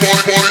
more, more, more.